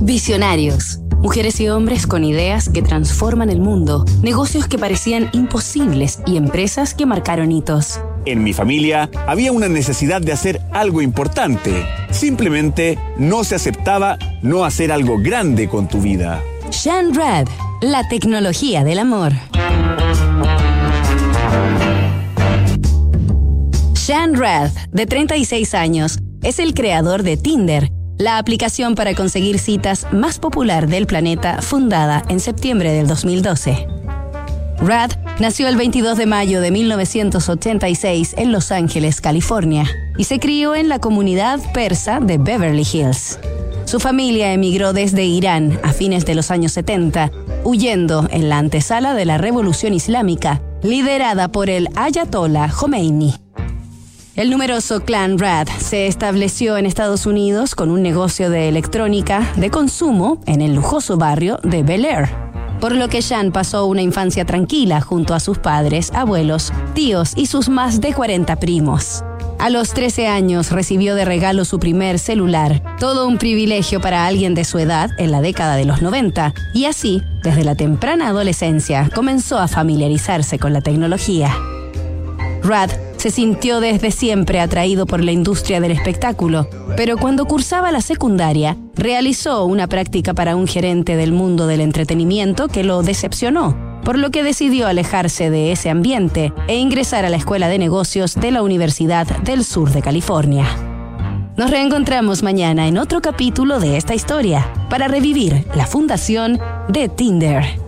Visionarios. Mujeres y hombres con ideas que transforman el mundo, negocios que parecían imposibles y empresas que marcaron hitos. En mi familia había una necesidad de hacer algo importante. Simplemente no se aceptaba no hacer algo grande con tu vida. Shan Rad, la tecnología del amor. Shan Rad, de 36 años, es el creador de Tinder la aplicación para conseguir citas más popular del planeta fundada en septiembre del 2012. Rad nació el 22 de mayo de 1986 en Los Ángeles, California, y se crió en la comunidad persa de Beverly Hills. Su familia emigró desde Irán a fines de los años 70, huyendo en la antesala de la revolución islámica, liderada por el Ayatollah Khomeini. El numeroso clan Rad se estableció en Estados Unidos con un negocio de electrónica de consumo en el lujoso barrio de Bel Air. Por lo que Shan pasó una infancia tranquila junto a sus padres, abuelos, tíos y sus más de 40 primos. A los 13 años recibió de regalo su primer celular, todo un privilegio para alguien de su edad en la década de los 90, y así, desde la temprana adolescencia, comenzó a familiarizarse con la tecnología. Rad se sintió desde siempre atraído por la industria del espectáculo, pero cuando cursaba la secundaria, realizó una práctica para un gerente del mundo del entretenimiento que lo decepcionó, por lo que decidió alejarse de ese ambiente e ingresar a la Escuela de Negocios de la Universidad del Sur de California. Nos reencontramos mañana en otro capítulo de esta historia para revivir la fundación de Tinder.